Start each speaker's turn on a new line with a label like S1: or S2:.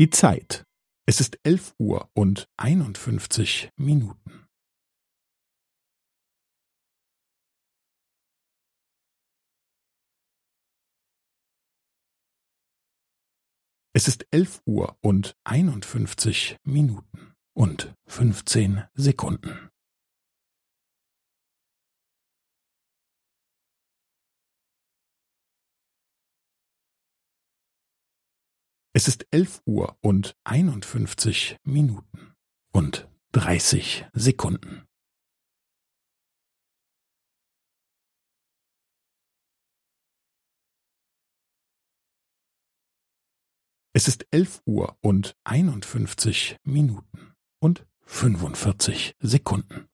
S1: Die Zeit. Es ist elf Uhr und einundfünfzig Minuten. Es ist elf Uhr und einundfünfzig Minuten und fünfzehn Sekunden. Es ist elf Uhr und einundfünfzig Minuten und dreißig Sekunden. Es ist elf Uhr und einundfünfzig Minuten und fünfundvierzig Sekunden.